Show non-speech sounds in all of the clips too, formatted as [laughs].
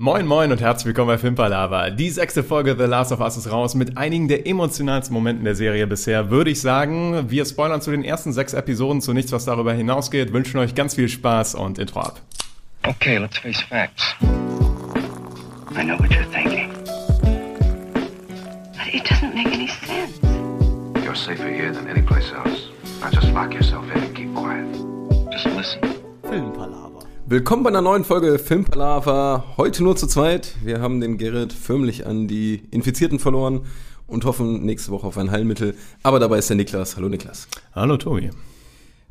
Moin moin und herzlich willkommen bei Filmpalava. Die sechste Folge The Last of Us ist raus mit einigen der emotionalsten Momenten der Serie bisher, würde ich sagen. Wir spoilern zu den ersten sechs Episoden zu nichts, was darüber hinausgeht, wünschen euch ganz viel Spaß und Intro ab. Okay, let's face facts. I know what you're thinking. But it doesn't make any sense. You're safer here than any place else. Now just lock yourself in and keep quiet. Just listen. Filmpalava. Willkommen bei einer neuen Folge Filmpalava. Heute nur zu zweit. Wir haben den Gerrit förmlich an die Infizierten verloren und hoffen nächste Woche auf ein Heilmittel. Aber dabei ist der Niklas. Hallo Niklas. Hallo Tobi.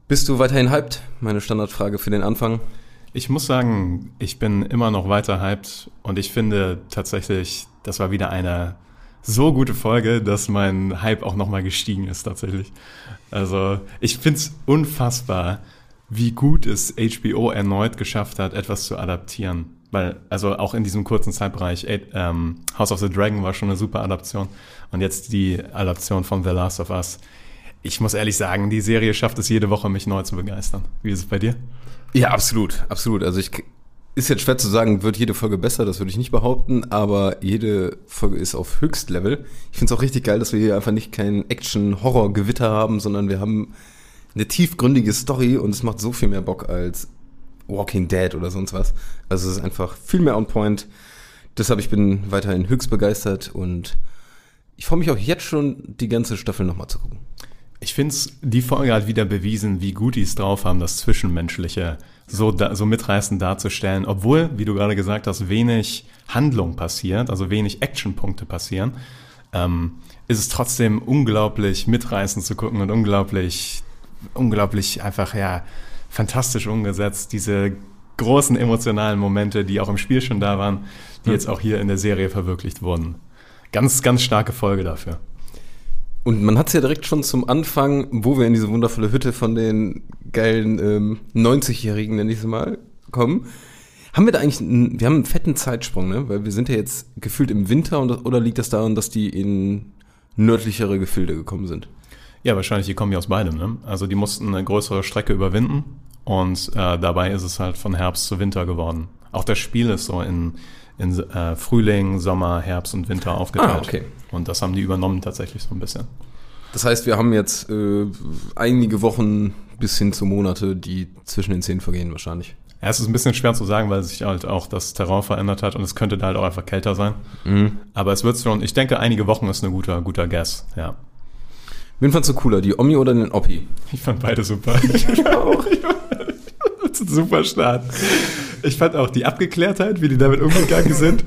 Bist du weiterhin hyped? Meine Standardfrage für den Anfang. Ich muss sagen, ich bin immer noch weiter hyped und ich finde tatsächlich, das war wieder eine so gute Folge, dass mein Hype auch nochmal gestiegen ist tatsächlich. Also ich finde es unfassbar, wie gut es HBO erneut geschafft hat, etwas zu adaptieren. Weil, also auch in diesem kurzen Zeitbereich, ähm, House of the Dragon war schon eine super Adaption und jetzt die Adaption von The Last of Us. Ich muss ehrlich sagen, die Serie schafft es jede Woche, mich neu zu begeistern. Wie ist es bei dir? Ja, absolut, absolut. Also ich ist jetzt schwer zu sagen, wird jede Folge besser, das würde ich nicht behaupten, aber jede Folge ist auf Höchstlevel. Ich finde es auch richtig geil, dass wir hier einfach nicht kein Action-Horror-Gewitter haben, sondern wir haben eine tiefgründige Story und es macht so viel mehr Bock als Walking Dead oder sonst was. Also es ist einfach viel mehr on point. Deshalb ich bin weiterhin höchst begeistert und ich freue mich auch jetzt schon, die ganze Staffel nochmal zu gucken. Ich finde es, die Folge hat wieder bewiesen, wie gut die es drauf haben, das Zwischenmenschliche so, da, so mitreißend darzustellen, obwohl, wie du gerade gesagt hast, wenig Handlung passiert, also wenig Actionpunkte passieren, ähm, ist es trotzdem unglaublich mitreißend zu gucken und unglaublich, unglaublich einfach, ja, fantastisch umgesetzt. Diese großen emotionalen Momente, die auch im Spiel schon da waren, die jetzt auch hier in der Serie verwirklicht wurden. Ganz, ganz starke Folge dafür. Und man hat es ja direkt schon zum Anfang, wo wir in diese wundervolle Hütte von den geilen ähm, 90-Jährigen, nenne ich sie mal, kommen. Haben wir da eigentlich, einen, wir haben einen fetten Zeitsprung, ne? Weil wir sind ja jetzt gefühlt im Winter und, oder liegt das daran, dass die in nördlichere Gefilde gekommen sind? Ja, wahrscheinlich, die kommen ja aus beidem. Ne? Also die mussten eine größere Strecke überwinden und äh, dabei ist es halt von Herbst zu Winter geworden. Auch das Spiel ist so in, in äh, Frühling, Sommer, Herbst und Winter aufgeteilt. Ah, okay. Und das haben die übernommen tatsächlich so ein bisschen. Das heißt, wir haben jetzt äh, einige Wochen bis hin zu Monate, die zwischen den Zähnen vergehen wahrscheinlich. Ja, es ist ein bisschen schwer zu sagen, weil sich halt auch das Terrain verändert hat und es könnte da halt auch einfach kälter sein. Mhm. Aber es wird schon, ich denke, einige Wochen ist ein guter, guter Guess, ja. Wen fandst du cooler, die Omi oder den Oppi? Ich fand beide super. [laughs] Ich [laughs] auch. Das ist ein super Start. Ich fand auch die Abgeklärtheit, wie die damit umgegangen sind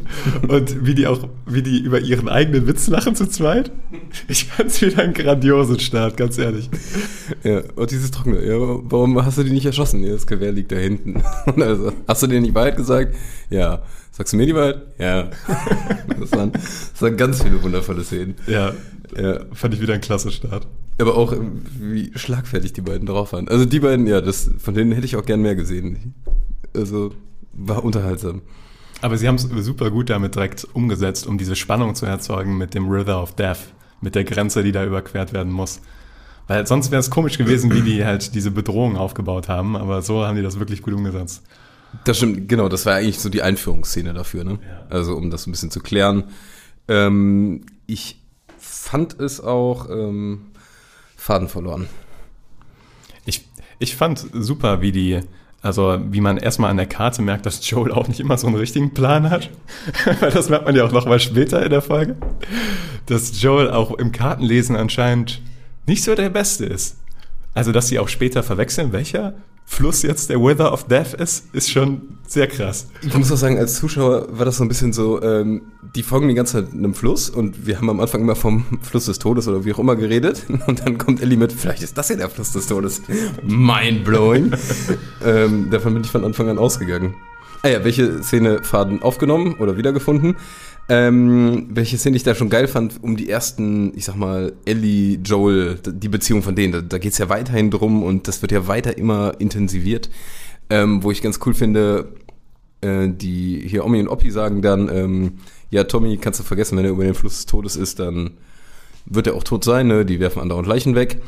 und wie die auch, wie die über ihren eigenen Witz lachen zu zweit. Ich fand es wieder einen grandiosen Start, ganz ehrlich. Ja, und dieses Trockene. Ja, warum hast du die nicht erschossen? Ja, das Gewehr liegt da hinten. [laughs] Also, hast du denen die Wahrheit gesagt? Ja. Sagst du mir die Wahrheit? Ja. Das waren, das waren ganz viele wundervolle Szenen. Ja, Ja. fand ich wieder ein klasse Start. Aber auch, ähm, wie schlagfertig die beiden drauf waren. Also die beiden, ja, das, von denen hätte ich auch gern mehr gesehen. Also, war unterhaltsam. Aber sie haben es super gut damit direkt umgesetzt, um diese Spannung zu erzeugen mit dem River of Death, mit der Grenze, die da überquert werden muss. Weil sonst wäre es komisch gewesen, wie die halt diese Bedrohung aufgebaut haben, aber so haben die das wirklich gut umgesetzt. Das stimmt, genau, das war eigentlich so die Einführungsszene dafür, ne? Ja. Also, um das ein bisschen zu klären. Ähm, ich fand es auch ähm, Faden verloren. Ich, ich fand super, wie die, also wie man erstmal an der Karte merkt, dass Joel auch nicht immer so einen richtigen Plan hat. [laughs] Weil das merkt man ja auch nochmal später in der Folge. Dass Joel auch im Kartenlesen anscheinend nicht so der Beste ist. Also, dass sie auch später verwechseln, welcher Fluss jetzt der Wither of Death ist, ist schon sehr krass. Ich muss auch sagen, als Zuschauer war das so ein bisschen so, ähm, die folgen die ganze Zeit einem Fluss und wir haben am Anfang immer vom Fluss des Todes oder wie auch immer geredet [laughs] und dann kommt Ellie mit, vielleicht ist das ja der Fluss des Todes. Mindblowing. [laughs] ähm, davon bin ich von Anfang an ausgegangen. Ah ja, welche Szene Faden aufgenommen oder wiedergefunden? Ähm, welche Szene ich da schon geil fand, um die ersten, ich sag mal, Ellie, Joel, die Beziehung von denen, da, da geht's ja weiterhin drum und das wird ja weiter immer intensiviert. Ähm, wo ich ganz cool finde, äh, die hier Omi und Oppi sagen dann, ähm, ja, Tommy, kannst du vergessen, wenn er über den Fluss des Todes ist, dann wird er auch tot sein, ne? Die werfen andauernd Leichen weg.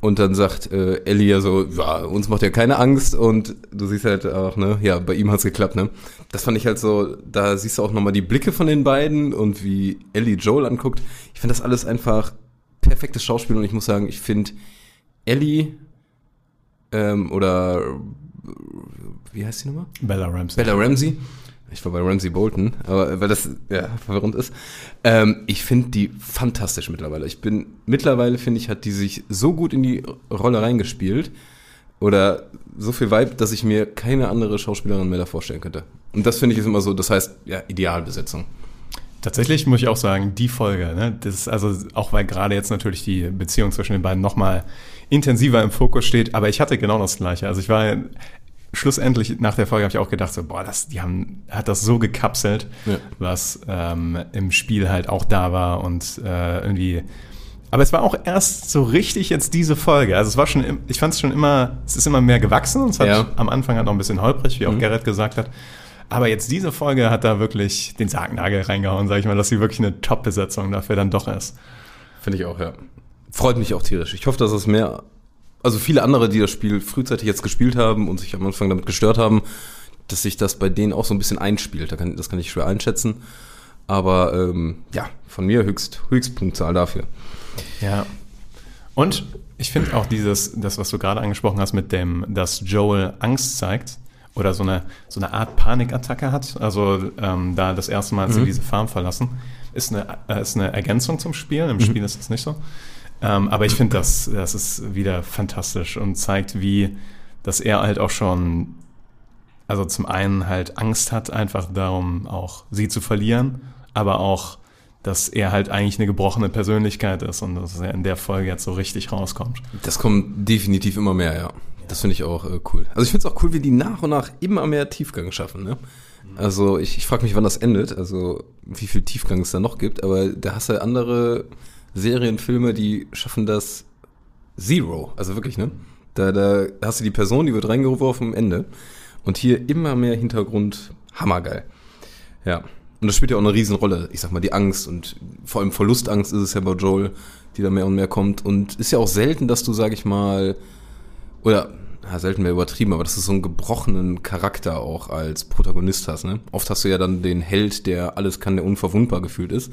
Und dann sagt äh, Ellie ja so, ja, uns macht ja keine Angst und du siehst halt auch, ne, ja, bei ihm hat's geklappt, ne. Das fand ich halt so, da siehst du auch nochmal die Blicke von den beiden und wie Ellie Joel anguckt. Ich finde das alles einfach perfektes Schauspiel und ich muss sagen, ich finde Ellie ähm, oder wie heißt die nochmal? Bella Ramsey. Bella Ramsey. Ich war bei Ramsey Bolton, aber weil das ja verwirrend ist. Ähm, ich finde die fantastisch mittlerweile. Ich bin mittlerweile finde ich hat die sich so gut in die Rolle reingespielt oder so viel Vibe, dass ich mir keine andere Schauspielerin mehr da vorstellen könnte. Und das finde ich ist immer so. Das heißt ja Idealbesetzung. Tatsächlich muss ich auch sagen, die Folge, ne, das ist also auch weil gerade jetzt natürlich die Beziehung zwischen den beiden nochmal intensiver im Fokus steht, aber ich hatte genau das gleiche. Also ich war schlussendlich nach der Folge habe ich auch gedacht, so, boah, das, die haben, hat das so gekapselt, Ja. was ähm, im Spiel halt auch da war und äh, irgendwie. Aber es war auch erst so richtig jetzt diese Folge. Also es war schon, im- ich fand es schon immer, es ist immer mehr gewachsen und es hat Ja. am Anfang halt noch ein bisschen holprig, wie auch Mhm. Gerrit gesagt hat. Aber jetzt diese Folge hat da wirklich den Sargnagel reingehauen, sag ich mal, dass sie wirklich eine Top-Besetzung dafür dann doch ist. Finde ich auch, ja. Freut mich auch tierisch. Ich hoffe, dass es mehr, also viele andere, die das Spiel frühzeitig jetzt gespielt haben und sich am Anfang damit gestört haben, dass sich das bei denen auch so ein bisschen einspielt. Da kann, das kann ich schwer einschätzen. Aber ähm, ja, von mir höchst, Höchstpunktzahl dafür. Ja. Und ich finde auch dieses, das, was du gerade angesprochen hast, mit dem, dass Joel Angst zeigt oder so eine, so eine Art Panikattacke hat, also ähm, da das erste Mal, als sie diese Farm verlassen, ist eine, äh, ist eine Ergänzung zum Spiel. Im Spiel ist das nicht so. Ähm, aber ich finde, das, das ist wieder fantastisch und zeigt, wie, dass er halt auch schon, also zum einen halt Angst hat, einfach darum auch sie zu verlieren, aber auch dass er halt eigentlich eine gebrochene Persönlichkeit ist und dass er in der Folge jetzt so richtig rauskommt. Das kommt definitiv immer mehr, ja. Das finde ich auch äh, cool. Also ich finde es auch cool, wie die nach und nach immer mehr Tiefgang schaffen. Ne? Also ich, ich frage mich, wann das endet, also wie viel Tiefgang es da noch gibt, aber da hast du andere Serienfilme, die schaffen das Zero. Also wirklich, ne? Da, da hast du die Person, die wird reingeworfen am Ende. Und hier immer mehr Hintergrund, hammergeil. Ja. Und das spielt ja auch eine Riesenrolle. Ich sag mal, die Angst und vor allem Verlustangst ist es ja bei Joel, die da mehr und mehr kommt. Und ist ja auch selten, dass du, sag ich mal, oder ja, selten mehr übertrieben, aber dass du so einen gebrochenen Charakter auch als Protagonist hast. Ne? Oft hast du ja dann den Held, der alles kann, der unverwundbar gefühlt ist.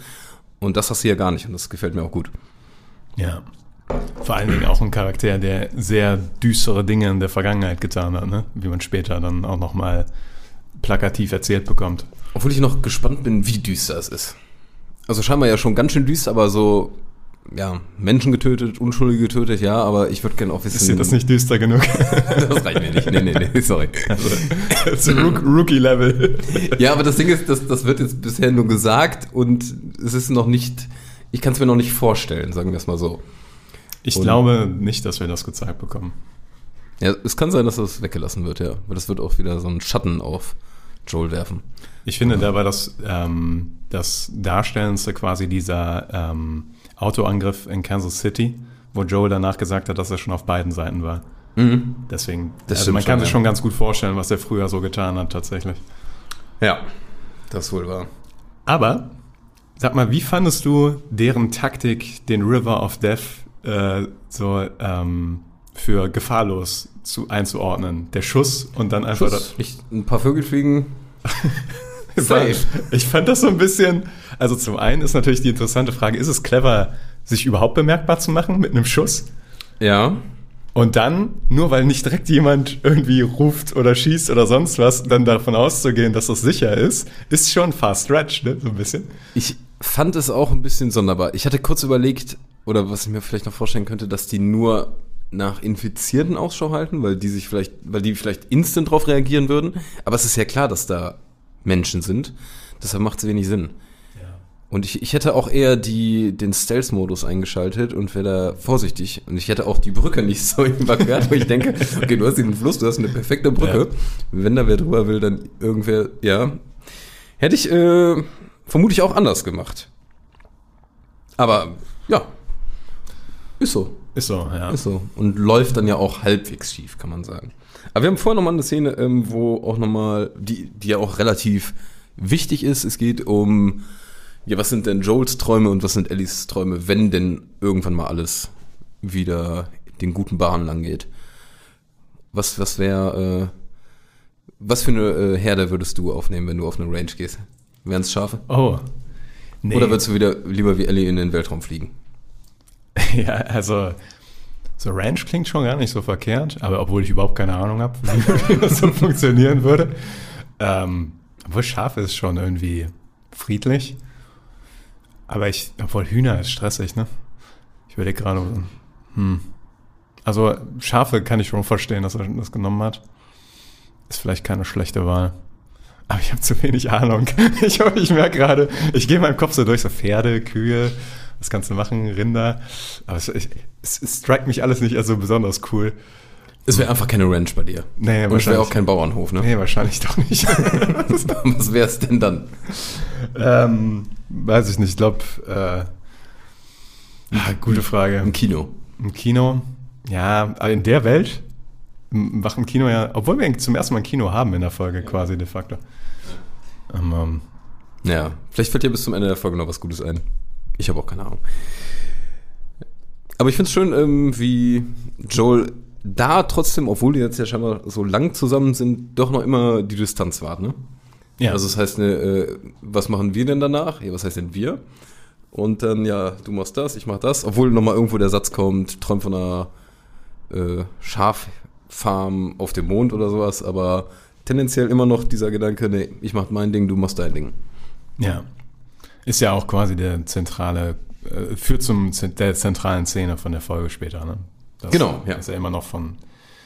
Und das hast du ja gar nicht und das gefällt mir auch gut. Ja. Vor allen Dingen auch ein Charakter, der sehr düstere Dinge in der Vergangenheit getan hat, ne? wie man später dann auch nochmal plakativ erzählt bekommt. Obwohl ich noch gespannt bin, wie düster es ist. Also scheinbar ja schon ganz schön düster, aber so, ja, Menschen getötet, Unschuldige getötet, ja, aber ich würde gerne auch wissen. Ist dir das nicht düster genug? [laughs] das reicht mir nicht. Nee, nee, nee, sorry. [laughs] Das ist Rook Rookie-Level. Ja, aber das Ding ist, das, das wird jetzt bisher nur gesagt und es ist noch nicht, ich kann es mir noch nicht vorstellen, sagen wir es mal so. Ich Und- glaube nicht, dass wir das gezeigt bekommen. Ja, es kann sein, dass das weggelassen wird, ja. Weil das wird auch wieder so einen Schatten auf Joel werfen. Ich finde, da war das, ähm, das Darstellendste quasi dieser ähm, Autoangriff in Kansas City, wo Joel danach gesagt hat, dass er schon auf beiden Seiten war. Deswegen, Das also man kann schon, sich ja. schon ganz gut vorstellen, was er früher so getan hat, tatsächlich. Ja, das wohl wahr. Aber, sag mal, wie fandest du deren Taktik, den River of Death äh, so ähm, für gefahrlos zu, einzuordnen? Der Schuss und dann einfach Schuss, nicht ein paar Vögel fliegen. [laughs] War, ich fand das so ein bisschen. Also zum einen ist natürlich die interessante Frage: Ist es clever, sich überhaupt bemerkbar zu machen mit einem Schuss? Ja. Und dann, nur weil nicht direkt jemand irgendwie ruft oder schießt oder sonst was, dann davon auszugehen, dass das sicher ist, ist schon fast stretch, ne? So ein bisschen. Ich fand es auch ein bisschen sonderbar. Ich hatte kurz überlegt, oder was ich mir vielleicht noch vorstellen könnte, dass die nur nach Infizierten Ausschau halten, weil die sich vielleicht, weil die vielleicht instant drauf reagieren würden. Aber es ist ja klar, dass da Menschen sind. Deshalb macht es wenig Sinn. Und ich, ich hätte auch eher die, den Stealth-Modus eingeschaltet und wäre da vorsichtig. Und ich hätte auch die Brücke nicht so [laughs] überquert, wo ich denke, okay, du hast den Fluss, du hast eine perfekte Brücke. Wenn da wer drüber will, dann irgendwer, ja. Hätte ich äh, vermutlich auch anders gemacht. Aber ja, ist so. Ist so, ja. Ist so. Und läuft dann ja auch halbwegs schief, kann man sagen. Aber wir haben vorher nochmal eine Szene, ähm, wo auch nochmal, die, die ja auch relativ wichtig ist. Es geht um, ja, was sind denn Joels Träume und was sind Ellies Träume, wenn denn irgendwann mal alles wieder den guten Bahnen lang geht. Was, was wäre, äh, was für eine äh, Herde würdest du aufnehmen, wenn du auf eine Range gehst? Wären es Schafe? Oh. Nee. Oder würdest du wieder lieber wie Ellie in den Weltraum fliegen? [laughs] Ja, also so Ranch klingt schon gar nicht so verkehrt, aber obwohl ich überhaupt keine Ahnung habe, [laughs] wie, das so funktionieren würde. Ähm, obwohl Schafe ist schon irgendwie friedlich. Aber ich, obwohl Hühner ist stressig, ne? Ich überlege gerade, hm. Also Schafe kann ich schon verstehen, dass er das genommen hat. Ist vielleicht keine schlechte Wahl. Aber ich habe zu wenig Ahnung. [laughs] Ich, ich merke gerade, ich gehe in meinem Kopf so durch, so Pferde, Kühe, was kannst du machen, Rinder. Aber es, ich, es, es strikt mich alles nicht als so besonders cool. Es wäre einfach keine Ranch bei dir. Nee, Und es wäre auch kein Bauernhof, ne? Nee, wahrscheinlich doch nicht. [laughs] Was wäre es denn dann? ähm, weiß ich nicht, ich glaube, äh, ah, gute Frage. Im Kino. Im Kino, ja, in der Welt macht ein Kino ja, obwohl wir zum ersten Mal ein Kino haben in der Folge quasi de facto. Ähm, ähm, Ja, vielleicht fällt dir bis zum Ende der Folge noch was Gutes ein. Ich habe auch keine Ahnung. Aber ich finde es schön, ähm, wie Joel da trotzdem, obwohl die jetzt ja scheinbar so lang zusammen sind, doch noch immer die Distanz wahrt, ne? ja, Also das heißt, ne, äh, was machen wir denn danach? Ja, was heißt denn wir? Und dann, ja, du machst das, ich mach das. Obwohl nochmal irgendwo der Satz kommt, träum von einer äh, Schaffarm auf dem Mond oder sowas, aber tendenziell immer noch dieser Gedanke, nee, ich mach mein Ding, du machst dein Ding. ja. Ist ja auch quasi der zentrale, äh, führt zum der zentralen Szene von der Folge später, ne? Das, Genau, ja. Dass er immer noch von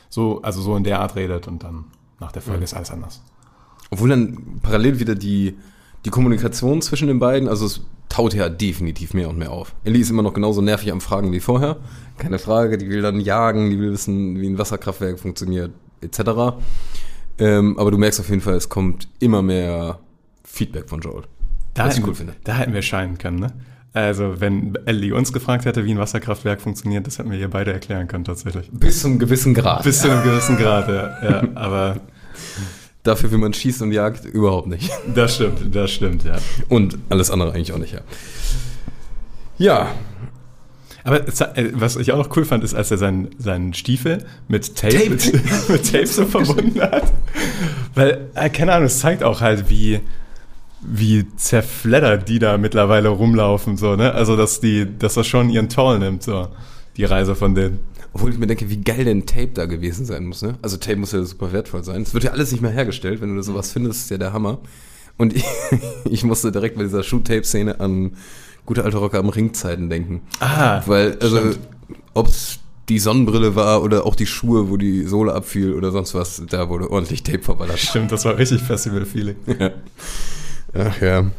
so, also so in der Art redet und dann nach der Folge ist alles anders. Obwohl dann parallel wieder die, die Kommunikation zwischen den beiden, also es taut ja definitiv mehr und mehr auf. Ellie ist immer noch genauso nervig am Fragen wie vorher. Keine Frage, die will dann jagen, die will wissen, wie ein Wasserkraftwerk funktioniert, etc. Ähm, aber du merkst auf jeden Fall, es kommt immer mehr Feedback von Joel. Da Was ich hätten, cool finde. Da hätten wir scheinen können, ne? Also, wenn Ellie uns gefragt hätte, wie ein Wasserkraftwerk funktioniert, das hätten wir ihr beide erklären können, tatsächlich. Bis zum gewissen Grad. Bis zu einem gewissen Grad, ja. ja. Aber Dafür, wie man schießt und jagt, überhaupt nicht. das stimmt, das stimmt, ja. Und alles andere eigentlich auch nicht, ja. Ja, Aber äh, was ich auch noch cool fand, ist, als er seinen, seinen Stiefel mit Tape, Taped. Mit, [laughs] mit Tape so [laughs] verbunden hat. Weil, äh, keine Ahnung, es zeigt auch halt, wie, wie zerfleddert die da mittlerweile rumlaufen, so, ne? Also, dass die, dass das schon ihren Toll nimmt, so, die Reise von denen. Obwohl ich mir denke, wie geil denn Tape da gewesen sein muss, ne? Also Tape muss ja super wertvoll sein. Es wird ja alles nicht mehr hergestellt. Wenn du da sowas findest, ist ja der Hammer. Und [laughs] ich, ich musste direkt bei dieser Shoot-Tape-Szene an gute alte Rocker am Ring-Zeiten denken. Ah, Weil, also, stimmt. ob's die Sonnenbrille war oder auch die Schuhe, wo die Sohle abfiel oder sonst was, da wurde ordentlich Tape verballert. Stimmt, das war richtig Festival-Feeling. [laughs] [laughs] Ach ja.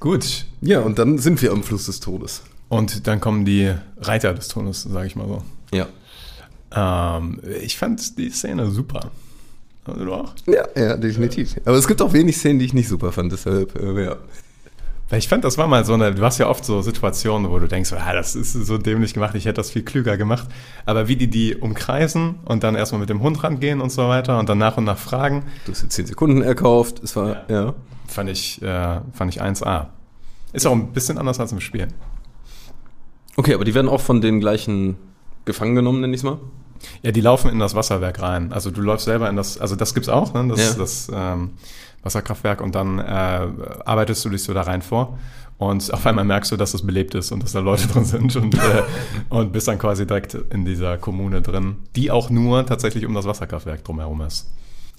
Gut. Ja, und dann sind wir am Fluss des Todes. Und dann kommen die Reiter des Todes, sage ich mal so. Ja. Ähm, ich fand die Szene super. Also du auch? Ja, ja, definitiv. Aber es gibt auch wenig Szenen, die ich nicht super fand, deshalb, äh, ja. Weil ich fand, das war mal so eine, du hast ja oft so Situationen, wo du denkst, ah, das ist so dämlich gemacht, ich hätte das viel klüger gemacht. Aber wie die die umkreisen und dann erstmal mit dem Hund rangehen und so weiter und dann nach und nach fragen, Du hast jetzt 10 Sekunden erkauft, es war, ja. fand ich, äh, fand ich 1A. Ist auch ein bisschen anders als im Spiel. Okay, aber die werden auch von den gleichen gefangen genommen, nenn ich's mal. Ja, die laufen in das Wasserwerk rein. Also du läufst selber in das, also das gibt's auch, ne? das, Ja. das ähm, Wasserkraftwerk und dann äh, arbeitest du dich so da rein vor und [laughs] auf einmal merkst du, dass es belebt ist und dass da Leute [laughs] drin sind und, äh, und bist dann quasi direkt in dieser Kommune drin, die auch nur tatsächlich um das Wasserkraftwerk drumherum ist.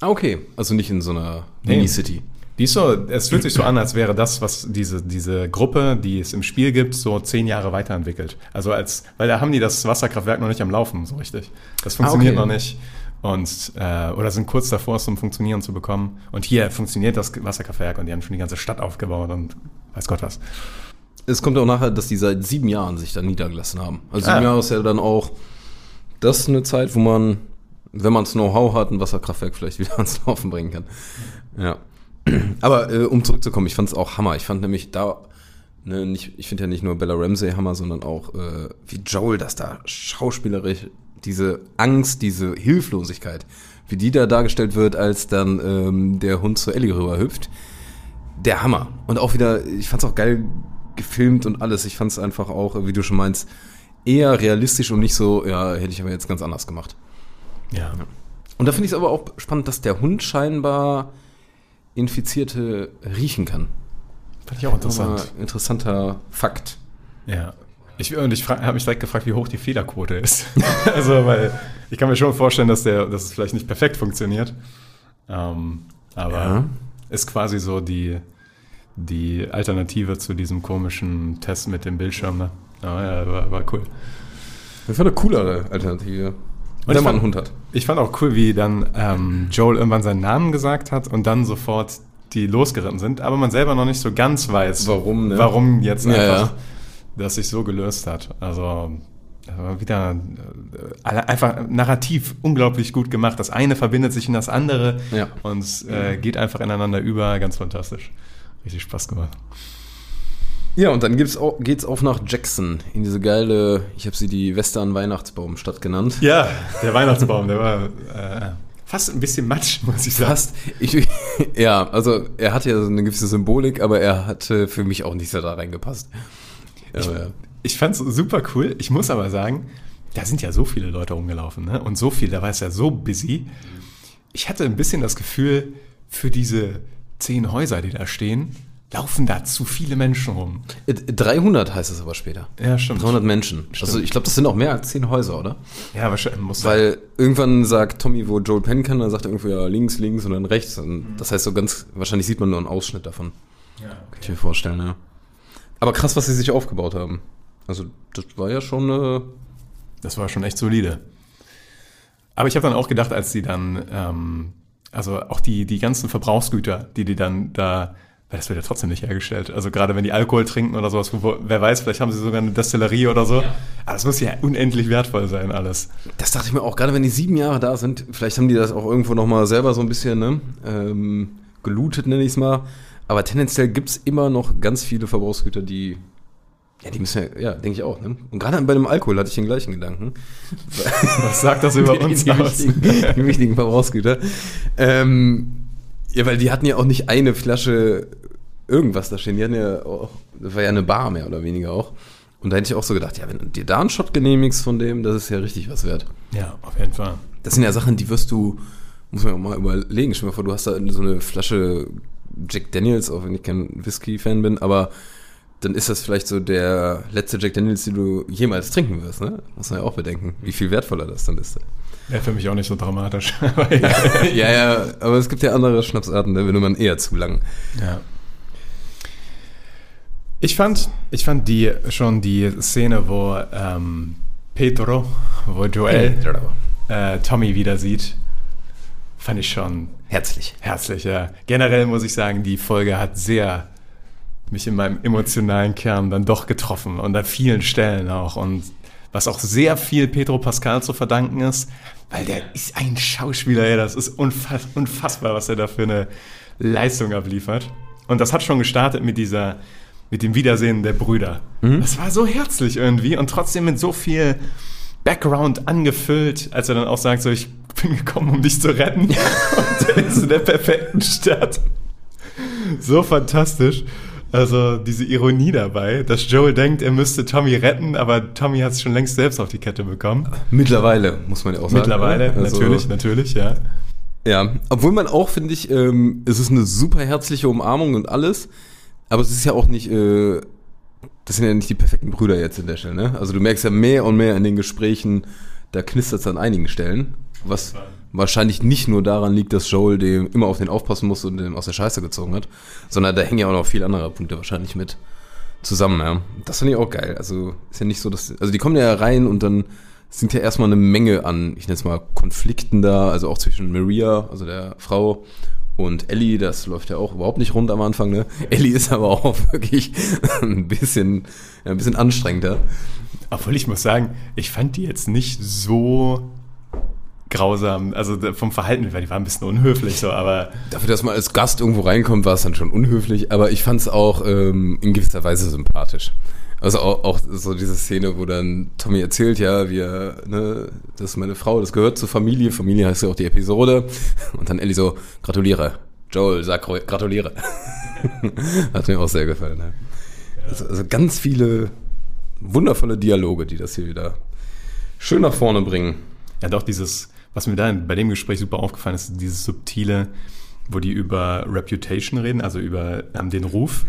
Ah, okay. Also nicht in so einer Nee. Mini-City. Die ist so, es fühlt sich so an, als wäre das, was diese, diese Gruppe, die es im Spiel gibt, so zehn Jahre weiterentwickelt. Also als, weil da haben die das Wasserkraftwerk noch nicht am Laufen, so richtig. Das funktioniert Ah, okay. noch nicht. Und, äh, oder sind kurz davor, es zum Funktionieren zu bekommen. Und hier funktioniert das Wasserkraftwerk und die haben schon die ganze Stadt aufgebaut und weiß Gott was. Es kommt auch nachher, dass die seit sieben Jahren sich da niedergelassen haben. Also Ah. sieben Jahre ist ja dann auch das ist eine Zeit, wo man, wenn man das Know-how hat, ein Wasserkraftwerk vielleicht [laughs] wieder ans Laufen bringen kann. Ja. [clears throat] Aber äh, um zurückzukommen, ich fand es auch Hammer. Ich fand nämlich da, ne, nicht, ich finde ja nicht nur Bella Ramsey Hammer, sondern auch äh, wie Joel das da schauspielerisch, diese Angst, diese Hilflosigkeit, wie die da dargestellt wird, als dann ähm, der Hund zu Ellie rüber hüpft. Der Hammer. Und auch wieder, ich fand's auch geil gefilmt und alles. Ich fand's einfach auch, wie du schon meinst, eher realistisch und nicht so, ja, hätte ich aber jetzt ganz anders gemacht. Ja. Und da finde ich es aber auch spannend, dass der Hund scheinbar Infizierte riechen kann. Fand ich auch interessant. interessanter Fakt. Ja. Ich, und ich habe mich direkt gefragt, wie hoch die Fehlerquote ist. [laughs] also, weil ich kann mir schon vorstellen, dass, der, dass es vielleicht nicht perfekt funktioniert. Ähm, aber Ja. ist quasi so die, die Alternative zu diesem komischen Test mit dem Bildschirm. Ne? Ja, ja, war, war cool. Das war eine coolere Alternative. Und Wenn man einen Hund hat. Ich fand auch cool, wie dann ähm, Joel irgendwann seinen Namen gesagt hat und dann sofort die losgeritten sind, aber man selber noch nicht so ganz weiß, Warum, ne? warum jetzt Ja, einfach ja. Das sich so gelöst hat. Also wieder äh, einfach narrativ unglaublich gut gemacht. Das eine verbindet sich in das andere Ja. und es äh, geht einfach ineinander über. Ganz fantastisch. Richtig Spaß gemacht. Ja, und dann gibt's auch, geht's auf nach Jackson, in diese geile, ich habe sie die Western Weihnachtsbaumstadt genannt. Ja, der Weihnachtsbaum, der war äh, fast ein bisschen matsch, muss ich sagen. Fast. Ich, [laughs] ja, also er hatte ja so eine gewisse Symbolik, aber er hatte für mich auch nicht so da reingepasst. Ich, ja. ich fand's super cool. Ich muss aber sagen, da sind ja so viele Leute rumgelaufen, ne? Und so viel, da war es ja so busy. Ich hatte ein bisschen das Gefühl, für diese zehn Häuser, die da stehen, laufen da zu viele Menschen rum. Äh, 300 heißt es aber später. Ja, stimmt. 300 Menschen. Also ich glaube, das sind auch mehr als 10 Häuser, oder? Ja, wahrscheinlich muss sein. Weil irgendwann sagt Tommy, wo Joel pennen kann, dann sagt er irgendwie ja links, links und dann rechts. Und das heißt so ganz, wahrscheinlich sieht man nur einen Ausschnitt davon. Ja, Kann ich mir vorstellen, ja. Aber krass, was sie sich aufgebaut haben. Also das war ja schon äh, Das war schon echt solide. Aber ich habe dann auch gedacht, als die dann, ähm, also auch die, die ganzen Verbrauchsgüter, die die dann da, weil das wird ja trotzdem nicht hergestellt. Also gerade wenn die Alkohol trinken oder sowas, wo, wer weiß, vielleicht haben sie sogar eine Destillerie oder so. Aber das muss ja unendlich wertvoll sein, alles. Das dachte ich mir auch, gerade wenn die sieben Jahre da sind, vielleicht haben die das auch irgendwo nochmal selber so ein bisschen ne, ähm, gelootet, nenne ich es mal. Aber tendenziell gibt es immer noch ganz viele Verbrauchsgüter, die, ja, die müssen ja, ja, denke ich auch. Ne? Und gerade bei dem Alkohol hatte ich den gleichen Gedanken. [laughs] Was sagt das über [laughs] uns die, aus? Wichtigen, [laughs] die wichtigen Verbrauchsgüter. Ähm, ja, weil die hatten ja auch nicht eine Flasche irgendwas da stehen. Die hatten ja auch, das war ja eine Bar mehr oder weniger auch. Und da hätte ich auch so gedacht, ja, wenn du dir da einen Shot genehmigst von dem, das ist ja richtig was wert. Ja, auf jeden Fall. Das sind ja Sachen, die wirst du, muss man ja auch mal überlegen. Stell dir mal vor, du hast da so eine Flasche Jack Daniels, auch wenn ich kein Whisky-Fan bin, aber dann ist das vielleicht so der letzte Jack Daniels, den du jemals trinken wirst, ne? Muss man ja auch bedenken, wie viel wertvoller das dann ist. Wäre für mich auch nicht so dramatisch. [laughs] Ja. ja, ja, aber es gibt ja andere Schnapsarten, da will man eher zu lang. Ja. Ich fand, ich fand die schon die Szene, wo ähm, Pedro, wo Joel äh, Tommy wieder sieht, fand ich schon Herzlich. herzlich. Ja. Generell muss ich sagen, die Folge hat sehr mich in meinem emotionalen Kern dann doch getroffen und an vielen Stellen auch und was auch sehr viel Pedro Pascal zu verdanken ist, weil der ist ein Schauspieler, ja, das ist unfass, unfassbar, was er da für eine Leistung abliefert. Und das hat schon gestartet mit dieser, mit dem Wiedersehen der Brüder. Das war so herzlich irgendwie und trotzdem mit so viel Background angefüllt, als er dann auch sagt, so, ich bin gekommen, um dich zu retten. und er ist in der perfekten Stadt. So fantastisch. Also diese Ironie dabei, dass Joel denkt, er müsste Tommy retten, aber Tommy hat es schon längst selbst auf die Kette bekommen. Mittlerweile, muss man ja auch sagen. Mittlerweile, ne? Also, natürlich, natürlich, ja. Ja, obwohl man auch, finde ich, ähm, es ist eine super herzliche Umarmung und alles, aber es ist ja auch nicht, äh, das sind ja nicht die perfekten Brüder jetzt in der Stelle, ne? Also du merkst ja mehr und mehr in den Gesprächen, da knistert es an einigen Stellen, was wahrscheinlich nicht nur daran liegt, dass Joel dem immer auf den aufpassen muss und den aus der Scheiße gezogen hat, sondern da hängen ja auch noch viele andere Punkte wahrscheinlich mit zusammen, ja. Das finde ich auch geil. Also ist ja nicht so, dass, also die kommen ja rein und dann sind ja erstmal eine Menge an, ich nenne es mal Konflikten da, also auch zwischen Maria, also der Frau, und Ellie, das läuft ja auch überhaupt nicht rund am Anfang, ne? Ellie ist aber auch [laughs] wirklich ein bisschen, ein bisschen anstrengender. Obwohl ich muss sagen, ich fand die jetzt nicht so grausam. Also vom Verhalten, weil die waren ein bisschen unhöflich so, aber Dafür, dass man als Gast irgendwo reinkommt, war es dann schon unhöflich, aber ich fand es auch ähm, in gewisser Weise sympathisch. Also auch, auch so diese Szene, wo dann Tommy erzählt, ja, wir, ne, das ist meine Frau, das gehört zur Familie, Familie heißt ja auch die Episode. Und dann Ellie so, gratuliere. Joel, sag gratuliere. [laughs] Hat mir auch sehr gefallen. Ne? Also, also ganz viele wundervolle Dialoge, die das hier wieder schön nach vorne bringen. Ja, doch, dieses, was mir da bei dem Gespräch super aufgefallen ist, dieses subtile, wo die über Reputation reden, also über ähm, den Ruf,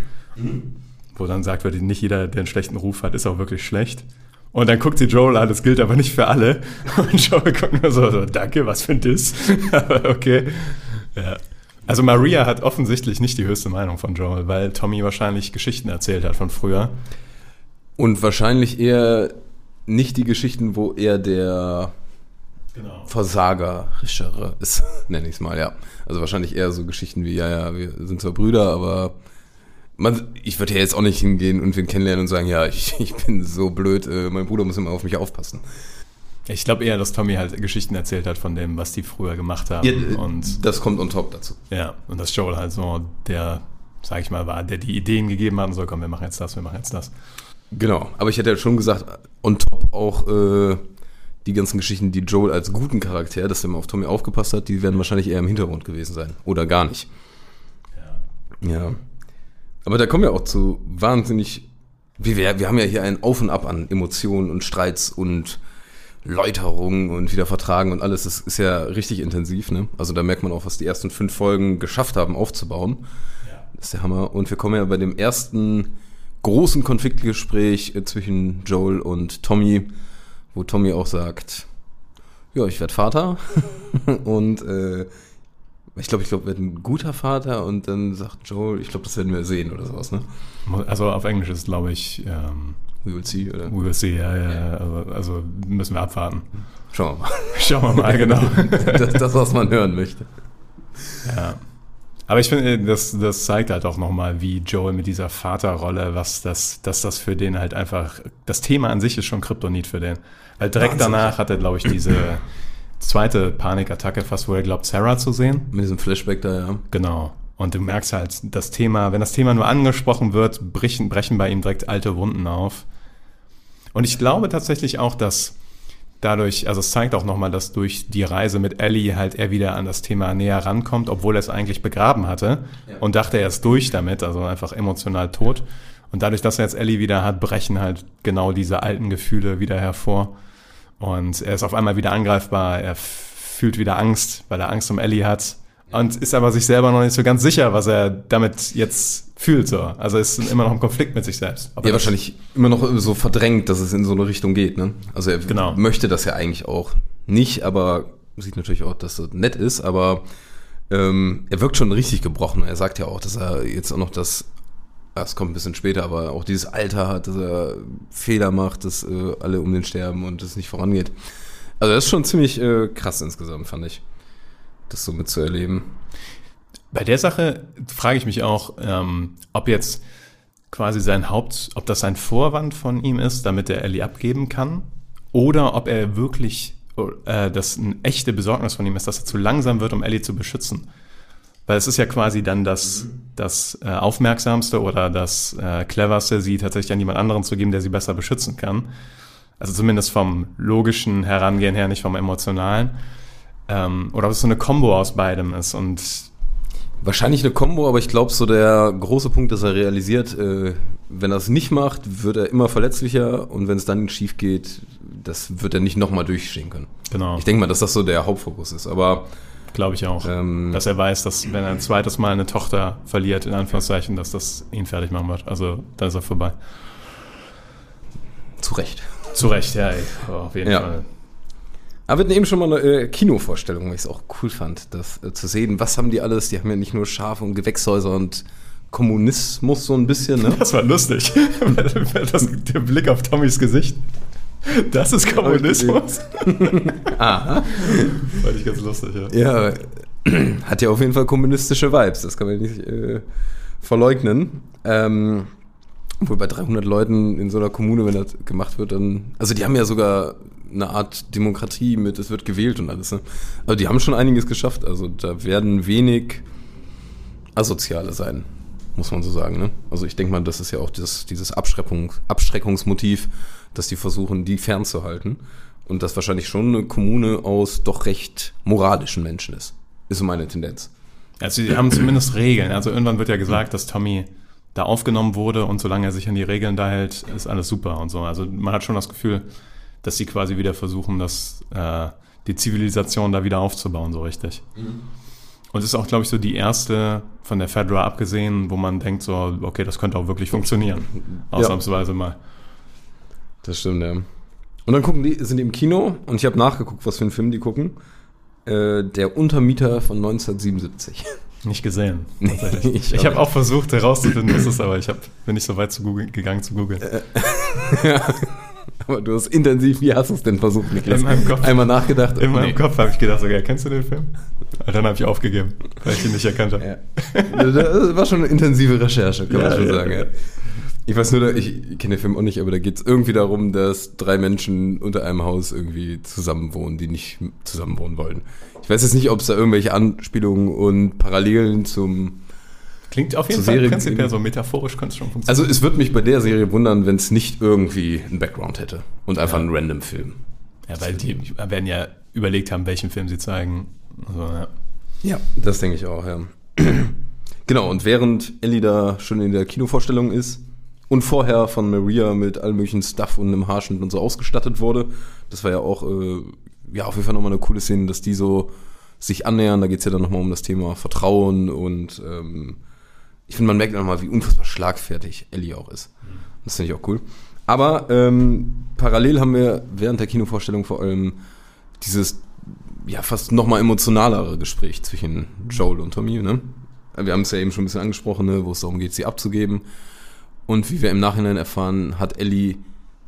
wo dann sagt wird, nicht jeder, der einen schlechten Ruf hat, ist auch wirklich schlecht. Und dann guckt sie Joel an, das gilt aber nicht für alle. [laughs] Und Joel guckt nur so, so danke, was für ein Diss. [laughs] aber okay. Ja. Also Maria hat offensichtlich nicht die höchste Meinung von Joel, weil Tommy wahrscheinlich Geschichten erzählt hat von früher. Und wahrscheinlich eher nicht die Geschichten, wo er der Genau. Versagerischere ist, [laughs] nenne ich es mal, ja. Also wahrscheinlich eher so Geschichten wie, ja, ja, wir sind zwar Brüder, aber man, ich würde ja jetzt auch nicht hingehen und wen kennenlernen und sagen, ja, [laughs] ich, ich bin so blöd, äh, mein Bruder muss immer auf mich aufpassen. Ich glaube eher, dass Tommy halt Geschichten erzählt hat von dem, was die früher gemacht haben. Ja, und das kommt on top dazu. ja, und dass Joel halt so der, sag ich mal, war, der die Ideen gegeben hat und so, komm, wir machen jetzt das, wir machen jetzt das. Genau, aber ich hätte ja schon gesagt, on top auch äh, die ganzen Geschichten, die Joel als guten Charakter, dass er mal auf Tommy aufgepasst hat, die werden wahrscheinlich eher im Hintergrund gewesen sein. Oder gar nicht. Ja. Aber da kommen wir auch zu wahnsinnig. Wir, wir, wir haben ja hier ein Auf und Ab an Emotionen und Streits und Läuterungen und wieder Vertragen und alles. Das ist ja richtig intensiv, ne? Also da merkt man auch, was die ersten fünf Folgen geschafft haben aufzubauen. Das ist der Hammer. Und wir kommen ja bei dem ersten großen Konfliktgespräch äh, zwischen Joel und Tommy, wo Tommy auch sagt, ja, ich werde Vater [laughs] und äh, ich glaube, ich glaube, werde ein guter Vater und dann sagt Joel, ich glaube, das werden wir sehen oder sowas, ne? Also auf Englisch ist, glaube ich, ähm, We will see, oder? we will see, ja, ja, ja. Also, also müssen wir abwarten. Schauen wir mal. Schauen wir mal, genau. [laughs] das, das, was man hören möchte. Ja. Aber ich finde, das, das zeigt halt auch nochmal, wie Joel mit dieser Vaterrolle, was das, dass das für den halt einfach, das Thema an sich ist schon Kryptonit für den. Weil direkt Wahnsinn. danach hat er, glaube ich, diese zweite Panikattacke fast, wo er glaubt, Sarah zu sehen. Mit diesem Flashback da, ja. Genau. Und du merkst halt, das Thema, wenn das Thema nur angesprochen wird, brechen, brechen bei ihm direkt alte Wunden auf. Und ich glaube tatsächlich auch, dass dadurch, also es zeigt auch nochmal, dass durch die Reise mit Ellie halt er wieder an das Thema näher rankommt, obwohl er es eigentlich begraben hatte und dachte, er ist durch damit, also einfach emotional tot. Und dadurch, dass er jetzt Ellie wieder hat, brechen halt genau diese alten Gefühle wieder hervor. Und er ist auf einmal wieder angreifbar, er fühlt wieder Angst, weil er Angst um Ellie hat. Und ist aber sich selber noch nicht so ganz sicher, was er damit jetzt fühlt. So. Also ist immer noch im Konflikt mit sich selbst. Ja, er wahrscheinlich immer noch so verdrängt, dass es in so eine Richtung geht, ne? Also er Genau. möchte das ja eigentlich auch nicht, aber sieht natürlich auch, dass das nett ist, aber ähm, er wirkt schon richtig gebrochen. Er sagt ja auch, dass er jetzt auch noch das, das kommt ein bisschen später, aber auch dieses Alter hat, dass er Fehler macht, dass äh, alle um den sterben und es nicht vorangeht. Also das ist schon ziemlich äh, krass insgesamt, fand ich, das so mitzuerleben. Bei der Sache frage ich mich auch, ähm, ob jetzt quasi sein Haupt, ob das ein Vorwand von ihm ist, damit er Ellie abgeben kann, oder ob er wirklich, äh, das eine echte Besorgnis von ihm ist, dass er zu langsam wird, um Ellie zu beschützen. Weil es ist ja quasi dann das, das äh, Aufmerksamste oder das äh, Cleverste, sie tatsächlich an jemand anderen zu geben, der sie besser beschützen kann. Also zumindest vom logischen Herangehen her, nicht vom emotionalen. Ähm, oder ob es so eine Kombo aus beidem ist. Und Wahrscheinlich eine Kombo, aber ich glaube, so der große Punkt, dass er realisiert, äh, wenn er es nicht macht, wird er immer verletzlicher und wenn es dann schief geht, das wird er nicht nochmal durchstehen können. genau. Ich denke mal, dass das so der Hauptfokus ist. Aber Glaube ich auch. Ähm, dass er weiß, dass wenn er ein zweites Mal eine Tochter verliert, in Anführungszeichen, dass das ihn fertig machen wird. Also dann ist er vorbei. zu Recht. Zu Recht, ja, ey. Oh, auf jeden Ja. Fall. Aber wir hatten eben schon mal eine äh, Kinovorstellung, weil ich es auch cool fand, das äh, zu sehen. Was haben die alles? Die haben ja nicht nur Schafe und Gewächshäuser und Kommunismus so ein bisschen, ne? Das war lustig. [laughs] das, der Blick auf Tommys Gesicht. Das ist Kommunismus. Aha. Fand ich ganz lustig, ja. Ja, hat ja auf jeden Fall kommunistische Vibes, das kann man nicht äh, verleugnen. Ähm, obwohl bei 300 Leuten in so einer Kommune, wenn das gemacht wird, dann. Also, die haben ja sogar eine Art Demokratie mit, es wird gewählt und alles. Ne? Also, die haben schon einiges geschafft. Also, da werden wenig Asoziale sein, muss man so sagen. Ne? Also, ich denke mal, das ist ja auch das, dieses Abschreckung, Abschreckungsmotiv, dass die versuchen, die fernzuhalten. Und das wahrscheinlich schon eine Kommune aus doch recht moralischen Menschen ist. Ist so meine Tendenz. Also sie haben zumindest Regeln. Also irgendwann wird ja gesagt, dass Tommy da aufgenommen wurde und solange er sich an die Regeln da hält, ist alles super und so. Also man hat schon das Gefühl, dass sie quasi wieder versuchen, das, äh, die Zivilisation da wieder aufzubauen, so richtig. Und es ist auch, glaube ich, so die erste von der Fedra abgesehen, wo man denkt so, okay, das könnte auch wirklich funktionieren. Ausnahmsweise mal. Das stimmt, ja. Und dann gucken die, sind die im Kino und ich habe nachgeguckt, was für einen Film die gucken. Äh, der Untermieter von 1977. Nicht gesehen. [laughs] Nee, ich ich habe auch versucht herauszufinden, was es ist, aber ich hab, bin nicht so weit zu Google, gegangen zu googeln. [laughs] Aber du hast intensiv, wie hast du es denn versucht, Niklas? In meinem Kopf. Einmal nachgedacht. In meinem Nee. Kopf habe ich gedacht, okay, kennst du den Film? Und dann habe ich aufgegeben, weil ich ihn nicht erkannt habe. Ja. Das war schon eine intensive Recherche, kann Ja, man schon ja, sagen. Ja. ja. Ich weiß nur, ich kenne den Film auch nicht, aber da geht es irgendwie darum, dass drei Menschen unter einem Haus irgendwie zusammenwohnen, die nicht zusammenwohnen wollen. Ich weiß jetzt nicht, ob es da irgendwelche Anspielungen und Parallelen zum... Klingt auf jeden Fall Serie- prinzipiell so metaphorisch, könnte es schon funktionieren. Also es würde mich bei der Serie wundern, wenn es nicht irgendwie einen Background hätte und einfach ein random Film. ja, weil die werden ja überlegt haben, welchen Film sie zeigen. Also, ja. Ja, das denke ich auch, ja. [clears throat] genau, und während Ellie da schon in der Kinovorstellung ist und vorher von Maria mit allem möglichen Stuff und einem Haarschnitt und so ausgestattet wurde, das war ja auch, äh, ja, auf jeden Fall nochmal eine coole Szene, dass die so sich annähern. Da geht's ja dann nochmal um das Thema Vertrauen und ähm, ich finde, man merkt nochmal, wie unfassbar schlagfertig Ellie auch ist. Das finde ich auch cool. Aber ähm, parallel haben wir während der Kinovorstellung vor allem dieses ja fast nochmal emotionalere Gespräch zwischen Joel und Tommy. Ne? Wir haben es ja eben schon ein bisschen angesprochen, ne, wo es darum geht, sie abzugeben. Und wie wir im Nachhinein erfahren, hat Ellie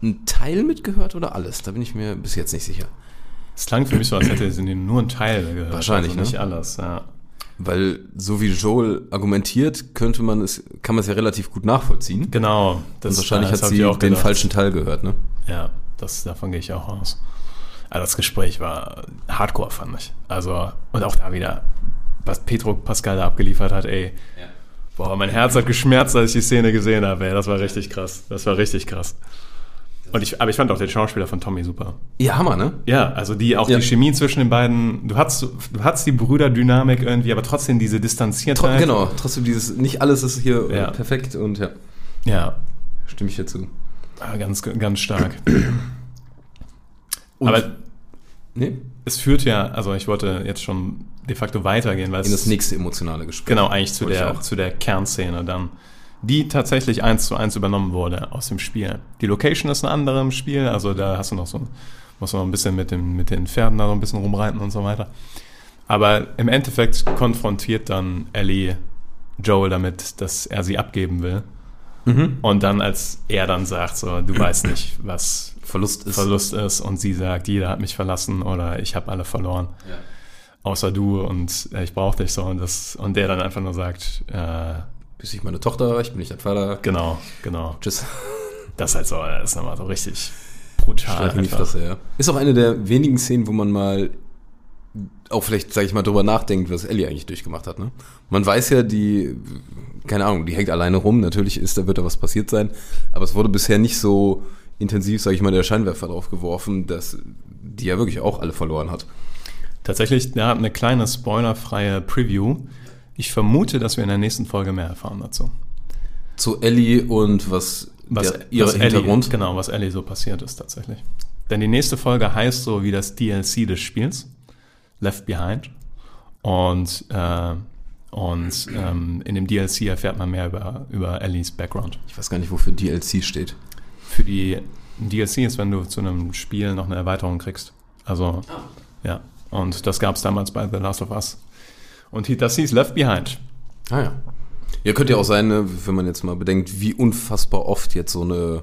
einen Teil mitgehört oder alles? Da bin ich mir bis jetzt nicht sicher. Es klang für mich so, als hätte sie nur einen Teil gehört. Wahrscheinlich, also nicht ne? alles. Ja. Weil so wie Joel argumentiert, könnte man es, kann man es ja relativ gut nachvollziehen. Genau. Und wahrscheinlich das hat sie auch den gedacht. falschen Teil gehört, ne? Ja, das, davon gehe ich auch aus. Aber das Gespräch war hardcore, fand ich. Also, und auch da wieder, was Petro Pascal da abgeliefert hat, ey. Boah, mein Herz hat geschmerzt, als ich die Szene gesehen habe, ey. Das war richtig krass. Das war richtig krass. Und ich, aber ich fand auch den Schauspieler von Tommy super. Ja, Hammer, ne? Ja, also die, auch Ja. die Chemie zwischen den beiden, du hast, du hast die Brüderdynamik irgendwie, aber trotzdem diese Distanziertheit. genau, trotzdem dieses, nicht alles ist hier äh, Ja. perfekt und ja, Ja, stimme ich dir zu. ah, ganz, ganz stark. [clears throat] Und- aber Nee? es führt ja, also ich wollte jetzt schon de facto weitergehen, weil In das nächste emotionale Gespräch. Genau, eigentlich zu der, zu der Kernszene dann, die tatsächlich eins zu eins übernommen wurde aus dem Spiel. Die Location ist eine andere im Spiel, also da hast du noch so, musst du noch ein bisschen mit, dem, mit den Pferden da so ein bisschen rumreiten und so weiter. Aber im Endeffekt konfrontiert dann Ellie Joel damit, dass er sie abgeben will. Mhm. Und dann, als er dann sagt, so, du weißt nicht, was Verlust ist. Verlust ist und sie sagt, jeder hat mich verlassen oder ich habe alle verloren, Ja. Außer du und äh, ich brauche dich so und das und der dann einfach nur sagt, äh, Bist ich meine Tochter, ich bin nicht dein Vater. genau, genau. Tschüss. Das ist halt so, das ist nochmal so richtig brutal. Die. Fresse, ja. Ist auch eine der wenigen Szenen, wo man mal auch vielleicht, sag ich mal, drüber nachdenkt, was Ellie eigentlich durchgemacht hat. Ne? Man weiß ja, die, keine Ahnung, die hängt alleine rum. Natürlich ist, da wird da was passiert sein. Aber es wurde bisher nicht so intensiv, sag ich mal, der Scheinwerfer drauf geworfen, dass die ja wirklich auch alle verloren hat. Tatsächlich, ja, eine kleine spoilerfreie Preview. Ich vermute, dass wir in der nächsten Folge mehr erfahren dazu. Zu Ellie und was, Was, der, ihre was Hintergrund. Ellie, genau, was Ellie so passiert ist tatsächlich. Denn die nächste Folge heißt so wie das DLC des Spiels, Left Behind. Und, äh, und ähm, in dem DLC erfährt man mehr über, über Ellies Background. Ich weiß gar nicht, wofür DLC steht. Für die DLC ist, wenn du zu einem Spiel noch eine Erweiterung kriegst. Also, ja. Und das gab es damals bei The Last of Us. Und das hieß Left Behind. Ah ja. Ja, könnte ja auch sein, ne, wenn man jetzt mal bedenkt, wie unfassbar oft jetzt so eine,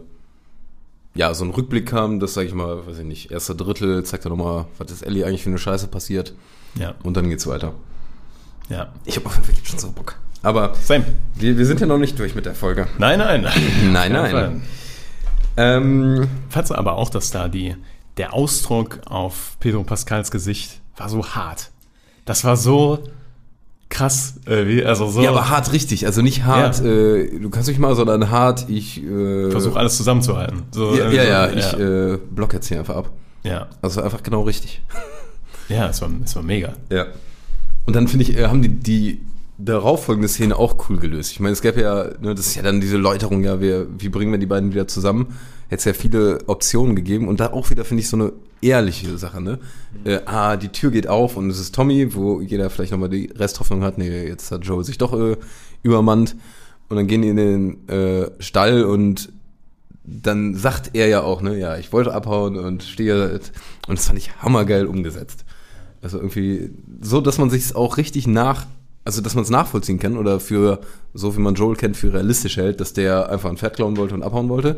ja, so ein Rückblick kam, das sage ich mal, weiß ich nicht, erster Drittel, zeigt er nochmal, was ist Ellie eigentlich für eine Scheiße passiert Ja, und dann geht's weiter. ja. Ich habe auf jeden Fall jetzt schon so Bock. Aber Same. wir, wir sind ja noch nicht durch mit der Folge. Nein, nein. [laughs] Nein, nein. Ähm, Fandst du aber auch, dass da die, der Ausdruck auf Pedro Pascals Gesicht war so hart. Das war so krass, äh, wie, also so. ja, aber hart richtig, also nicht hart, Ja. äh, du kannst nicht mal, sondern hart, ich, äh, versuch alles zusammenzuhalten. So, ja, irgendwie ja, ja, ich äh, block jetzt hier einfach ab. ja. Also einfach genau richtig. [laughs] Ja, es war, es war mega. Ja. Und dann finde ich, äh, haben die, die darauffolgende Szene auch cool gelöst. Ich meine, es gäbe ja, ne, das ist ja dann diese Läuterung, ja, wir, wie bringen wir die beiden wieder zusammen? Hätte es ja viele Optionen gegeben. Und da auch wieder, finde ich, so eine ehrliche Sache, ne? Äh, ah, die Tür geht auf und es ist Tommy, wo jeder vielleicht nochmal die Resthoffnung hat, nee, jetzt hat Joel sich doch äh, übermannt. Und dann gehen die in den äh, Stall und dann sagt er ja auch, ne, ja, ich wollte abhauen und stehe und das fand ich hammergeil umgesetzt. Also irgendwie so, dass man sich es auch richtig nach, also dass man es nachvollziehen kann oder für, so wie man Joel kennt, für realistisch hält, dass der einfach ein Pferd klauen wollte und abhauen wollte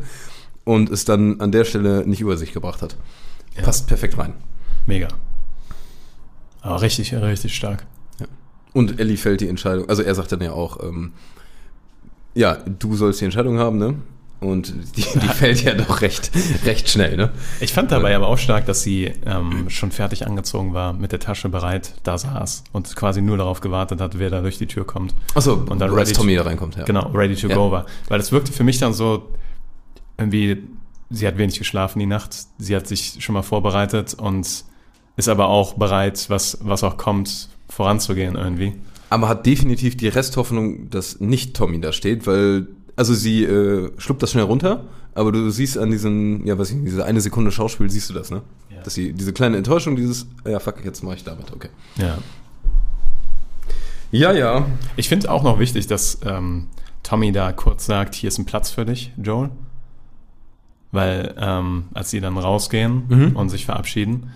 und es dann an der Stelle nicht über sich gebracht hat. Ja. Passt perfekt rein. Mega. Aber richtig, richtig stark. Ja. Und Ellie fällt die Entscheidung, also er sagt dann ja auch, ähm, ja, du sollst die Entscheidung haben, ne? Und die, die [laughs] fällt ja doch recht, recht schnell, ne? Ich fand dabei aber auch stark, dass sie ähm, schon fertig angezogen war, mit der Tasche bereit, da saß und quasi nur darauf gewartet hat, wer da durch die Tür kommt. Achso, Und dann als Tommy to- da reinkommt, ja. Genau, ready to Ja. go war. Weil das wirkte für mich dann so, irgendwie, sie hat wenig geschlafen die Nacht, sie hat sich schon mal vorbereitet und ist aber auch bereit, was, was auch kommt, voranzugehen irgendwie. Aber hat definitiv die Resthoffnung, dass nicht Tommy da steht, weil, also sie äh, schluckt das schnell runter, aber du siehst an diesen, ja, was ich, diese eine Sekunde Schauspiel, siehst du das, ne? Ja. Dass sie, diese kleine Enttäuschung, dieses, ja, fuck, jetzt mache ich damit, okay. Ja. Ja, ja. Ich finde auch noch wichtig, dass ähm, Tommy da kurz sagt, hier ist ein Platz für dich, Joel. Weil, ähm, als sie dann rausgehen Mhm. und sich verabschieden,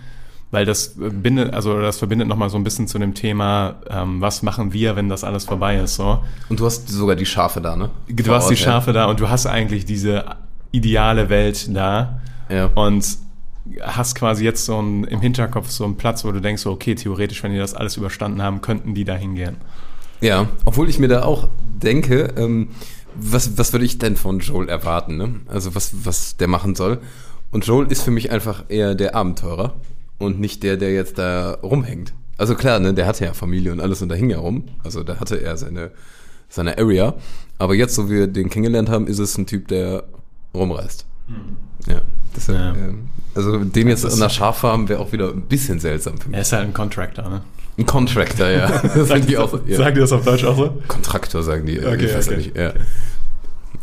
weil das äh, bindet, also das verbindet nochmal so ein bisschen zu dem Thema, ähm, was machen wir, wenn das alles vorbei ist, so. Und du hast sogar die Schafe da, ne? Du Vor hast die Ort, ja. Schafe da und du hast eigentlich diese ideale Welt da Ja. und hast quasi jetzt so ein, im Hinterkopf so einen Platz, wo du denkst, so, okay, theoretisch, wenn die das alles überstanden haben, könnten die da hingehen. Ja, obwohl ich mir da auch denke, ähm, was, was würde ich denn von Joel erwarten, ne? Also was, was der machen soll. Und Joel ist für mich einfach eher der Abenteurer und nicht der, der jetzt da rumhängt. Also klar, ne, der hatte ja Familie und alles und da hing ja rum. Also da hatte er seine, seine Area. Aber jetzt, so wie wir den kennengelernt haben, ist es ein Typ, der rumreist. Ja. Deshalb, Ja. ähm, also den jetzt ist- der Schaffarm wäre auch wieder ein bisschen seltsam für mich. Er ist halt ein Contractor, ne? Ein Contractor, ja. [laughs] Das sagen die auch. Ja. Sagt ihr das auf Deutsch auch so? Kontraktor sagen die. Okay, ich weiß okay. nicht. Ja.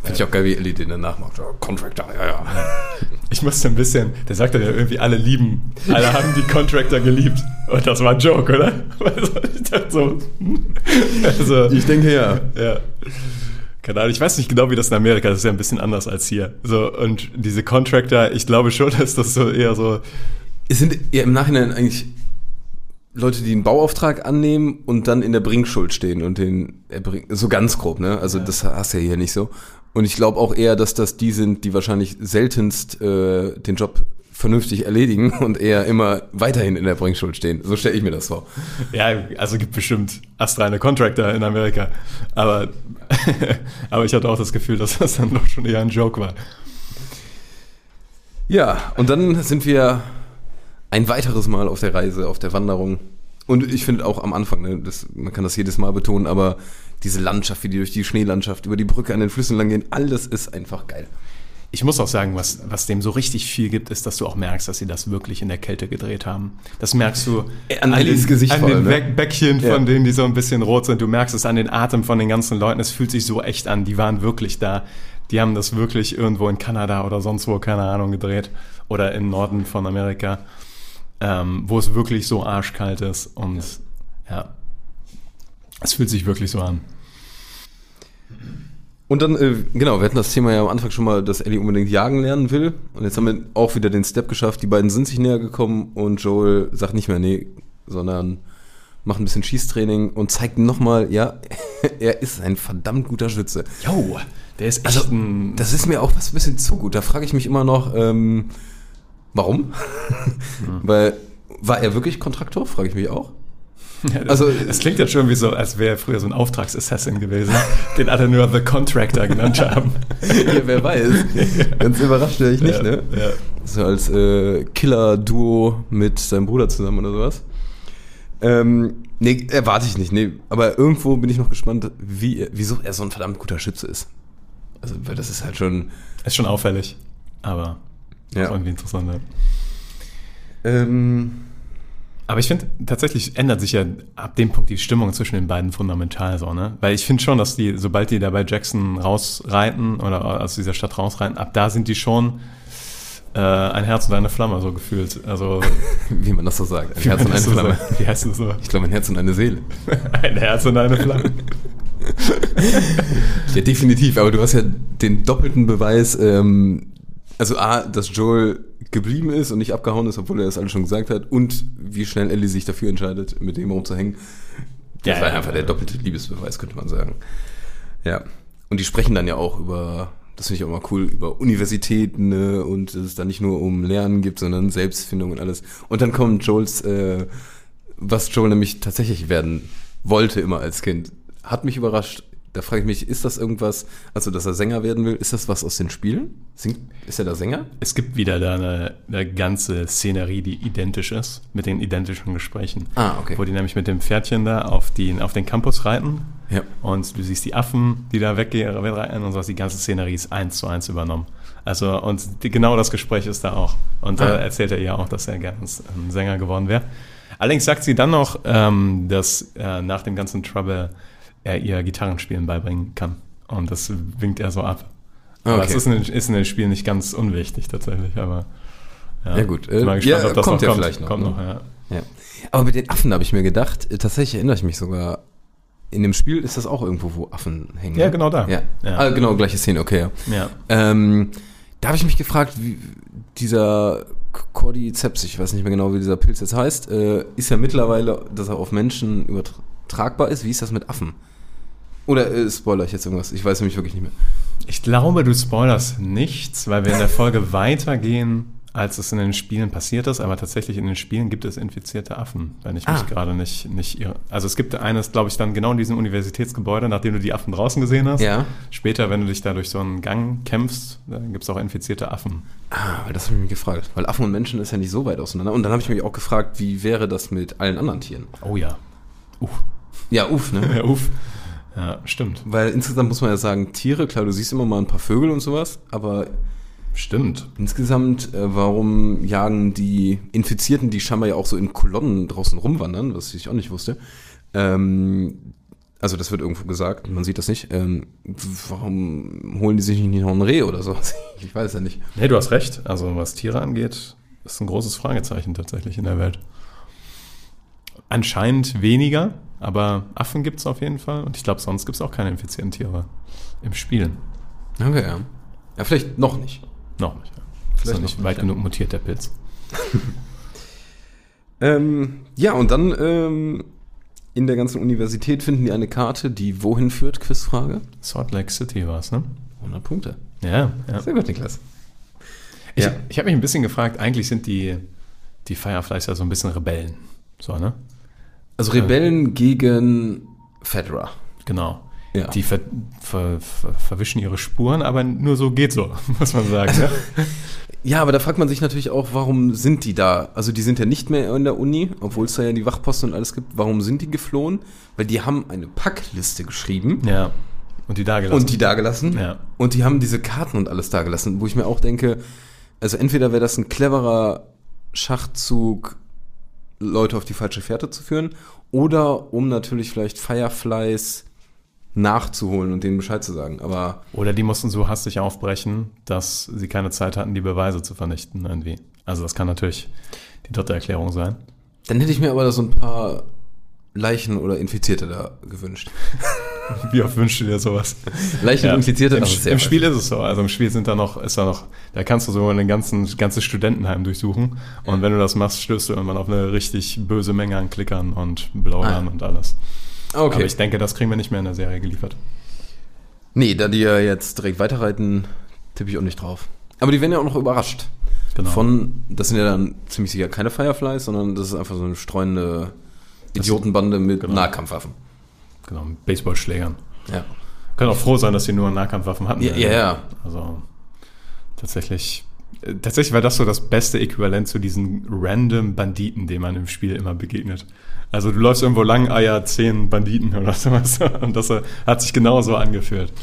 Finde ich auch geil, wie Ellie den danach macht. Ja, Contractor, ja, ja. [laughs] Ich musste ein bisschen, der sagte ja irgendwie, alle lieben, alle haben die Contractor geliebt. Und das war ein Joke, oder? [laughs] Also, ich dachte so, also, Ich denke ja. ja. Keine Ahnung, ich weiß nicht genau, wie das in Amerika ist, das ist ja ein bisschen anders als hier. So, und diese Contractor, ich glaube schon, [laughs] dass das so eher so, Es sind ja im Nachhinein eigentlich Leute, die einen Bauauftrag annehmen und dann in der Bringschuld stehen und den erbringen. So ganz grob, ne? Also das hast du ja hier nicht so. Und ich glaube auch eher, dass das die sind, die wahrscheinlich seltenst äh, den Job vernünftig erledigen und eher immer weiterhin in der Bringschuld stehen. So stelle ich mir das vor. ja, also gibt bestimmt astreine Contractor in Amerika. Aber, [laughs] aber ich hatte auch das Gefühl, dass das dann doch schon eher ein Joke war. Ja, und dann sind wir ein weiteres Mal auf der Reise, auf der Wanderung. Und ich finde auch am Anfang, ne, das, man kann das jedes Mal betonen, aber diese Landschaft, wie die durch die Schneelandschaft, über die Brücke an den Flüssen lang gehen, all das ist einfach geil. Ich muss auch sagen, was, was dem so richtig viel gibt, ist, dass du auch merkst, dass sie das wirklich in der Kälte gedreht haben. Das merkst du An Ellies Gesicht an vor den ne? Bäck- Bäckchen, Ja. von denen die so ein bisschen rot sind. Du merkst es an den Atem von den ganzen Leuten. Es fühlt sich so echt an. Die waren wirklich da. Die haben das wirklich irgendwo in Kanada oder sonst wo, keine Ahnung, gedreht. Oder im Norden von Amerika, ähm, wo es wirklich so arschkalt ist. Und ja, es fühlt sich wirklich so an. Und dann, äh, genau, wir hatten das Thema ja am Anfang schon mal, dass Ellie unbedingt jagen lernen will. Und jetzt haben wir auch wieder den Step geschafft. Die beiden sind sich näher gekommen und Joel sagt nicht mehr nee, sondern macht ein bisschen Schießtraining und zeigt nochmal, ja, [laughs] er ist ein verdammt guter Schütze. Jo, der ist echt Also, ein... Das ist mir auch was ein bisschen zu gut. Da frage ich mich immer noch, ähm, warum? [laughs] Weil, war er wirklich Kontraktor? Frage ich mich auch. Also, Also- es klingt jetzt schon wie so, als wäre er früher so ein Auftragsassassin gewesen, [laughs] den alle nur The Contractor genannt haben. ja, wer weiß. Ganz überrascht wäre ich nicht, ja, ne? Ja. So als äh, Killer-Duo mit seinem Bruder zusammen oder sowas. Ähm, nee, erwarte ich nicht, nee. Aber irgendwo bin ich noch gespannt, wie, wieso er so ein verdammt guter Schütze ist. Also, weil das ist halt schon. Ist schon auffällig, aber Ja. auch irgendwie interessant. ja. Ähm, Aber ich finde, tatsächlich ändert sich ja ab dem Punkt die Stimmung zwischen den beiden fundamental so, ne? Weil ich finde schon, dass die, sobald die da bei Jackson rausreiten oder aus dieser Stadt rausreiten, ab da sind die schon äh, ein Herz und eine Flamme, so gefühlt. Also, [laughs] Wie man das so sagt. Ein Herz und eine so Flamme. sagt. Wie heißt das so? Ich glaube, ein Herz und eine Seele. [laughs] Ein Herz und eine Flamme. [laughs] Ja, definitiv. Aber du hast ja den doppelten Beweis, ähm, also A, dass Joel geblieben ist und nicht abgehauen ist, obwohl er das alles schon gesagt hat, und wie schnell Ellie sich dafür entscheidet, mit dem rumzuhängen. Das Ja, war ja, einfach ja. der doppelte Liebesbeweis, könnte man sagen. Ja. Und die sprechen dann ja auch über, das finde ich auch mal cool, über Universitäten ne? und dass es da nicht nur um Lernen gibt, sondern Selbstfindung und alles. Und dann kommt Joels, äh, was Joel nämlich tatsächlich werden wollte immer als Kind, hat mich überrascht. Da frage ich mich, ist das irgendwas, also dass er Sänger werden will, ist das was aus den Spielen? Singt, ist er da Sänger? Es gibt wieder da eine, eine ganze Szenerie, die identisch ist, mit den identischen Gesprächen. Ah, okay. Wo die nämlich mit dem Pferdchen da auf, die, auf den Campus reiten. Ja. Und du siehst die Affen, die da weggehen wegreiten und sowas. Die ganze Szenerie ist eins zu eins übernommen. Also, und die, genau das Gespräch ist da auch. Und da Ah. erzählt er ja auch, dass er gerne ein Sänger geworden wäre. Allerdings sagt sie dann noch, ähm, dass äh, nach dem ganzen Trouble er ihr Gitarrenspielen beibringen kann. Und das winkt er so ab. Aber Okay. es ist in, ist in den Spielen nicht ganz unwichtig tatsächlich, aber Ja, gut. Bin mal Äh, gespannt, ja, ob das kommt noch ja kommt. vielleicht noch, Kommt ne? noch, ja. Ja. Aber mit den Affen habe ich mir gedacht, äh, tatsächlich erinnere ich mich sogar, in dem Spiel ist das auch irgendwo, wo Affen hängen. Ja, ne? genau da. Ja. Ja. Ah, genau, gleiche Szene, okay. Ja. Ja. Ähm, da habe ich mich gefragt, wie dieser Cordyceps, ich weiß nicht mehr genau, wie dieser Pilz jetzt heißt, äh, ist ja mittlerweile, dass er auf Menschen übertragbar ist. Wie ist das mit Affen? Oder äh, spoiler ich jetzt irgendwas? Ich weiß nämlich wirklich nicht mehr. Ich glaube, du spoilerst nichts, weil wir in der Folge [laughs] weitergehen, als es in den Spielen passiert ist. Aber tatsächlich in den Spielen gibt es infizierte Affen, wenn ich mich Ah. gerade nicht, nicht irre. Also es gibt eines, glaube ich, dann genau in diesem Universitätsgebäude, nachdem du die Affen draußen gesehen hast. Ja. Später, wenn du dich da durch so einen Gang kämpfst, dann gibt es auch infizierte Affen. Ah, weil das habe ich mich gefragt. Weil Affen und Menschen ist ja nicht so weit auseinander. Und dann habe ich mich auch gefragt, wie wäre das mit allen anderen Tieren? Oh ja. Uff. Ja, uff, ne? [laughs] Ja, uff. Ja, stimmt. Weil insgesamt muss man ja sagen, Tiere, klar, du siehst immer mal ein paar Vögel und sowas, aber Stimmt. insgesamt, äh, warum jagen die Infizierten, die scheinbar ja auch so in Kolonnen draußen rumwandern, was ich auch nicht wusste, ähm, also das wird irgendwo gesagt, man sieht das nicht, ähm, warum holen die sich nicht noch ein Reh oder so? [laughs] Ich weiß ja nicht. Nee, du hast recht. Also was Tiere angeht, ist ein großes Fragezeichen tatsächlich in der Welt. Anscheinend weniger, aber Affen gibt es auf jeden Fall. Und ich glaube, sonst gibt es auch keine infizierten Tiere im Spielen. Okay, ja. Ja, vielleicht noch nicht. Noch nicht. Ja. Vielleicht ist noch nicht nicht, weit ja. genug mutiert, der Pilz. [laughs] Ähm, ja, und dann ähm, in der ganzen Universität finden die eine Karte, die wohin führt, Quizfrage? Salt Lake City war es, ne? 100 Punkte. Ja, ja. Sehr gut, Niklas. Ich, Ja. ich habe mich ein bisschen gefragt, eigentlich sind die, die Fireflies ja so ein bisschen Rebellen. So, ne? Also Rebellen gegen Fedra. Genau. Ja. Die ver, ver, ver, verwischen ihre Spuren, aber nur so geht so, [laughs] muss man sagen. ne? Ja, aber da fragt man sich natürlich auch, warum sind die da? Also die sind ja nicht mehr in der Uni, obwohl es da ja die Wachposten und alles gibt. Warum sind die geflohen? Weil die haben eine Packliste geschrieben Ja. Und die da gelassen. und die dagelassen. Ja. Und die haben diese Karten und alles dagelassen, wo ich mir auch denke, also entweder wäre das ein cleverer Schachzug, Leute auf die falsche Fährte zu führen, oder um natürlich vielleicht Fireflies nachzuholen und denen Bescheid zu sagen. Aber Oder die mussten so hastig aufbrechen, dass sie keine Zeit hatten, die Beweise zu vernichten irgendwie. Also das kann natürlich die dritte Erklärung sein. dann hätte ich mir aber so ein paar Leichen oder Infizierte da gewünscht. [laughs] [laughs] Wie oft wünschst du dir sowas? Leichen und Infizierte, Im, sehr Im Spiel ist es so. Also im Spiel sind da noch, ist da noch, da kannst du so ein ganzen, ganzes Studentenheim durchsuchen. Und wenn du das machst, stößt du irgendwann auf eine richtig böse Menge an Klickern und Blaulern Ah. und alles. Okay. Aber ich denke, das kriegen wir nicht mehr in der Serie geliefert. nee, da die ja jetzt direkt weiterreiten, tippe ich auch nicht drauf. Aber die werden ja auch noch überrascht. Genau. Von, das sind ja dann ziemlich sicher keine Fireflies, sondern das ist einfach so eine streunende Idiotenbande mit Genau. Nahkampfwaffen. Genau, mit Baseballschlägern. Ja. Können auch froh sein, dass sie nur Nahkampfwaffen hatten. Ja, ja, ja. Also tatsächlich, äh, tatsächlich war das so das beste Äquivalent zu diesen random Banditen, denen man im Spiel immer begegnet. Also du läufst irgendwo lang, ah ja, zehn Banditen oder [laughs] sowas. Und das äh, hat sich genauso angefühlt.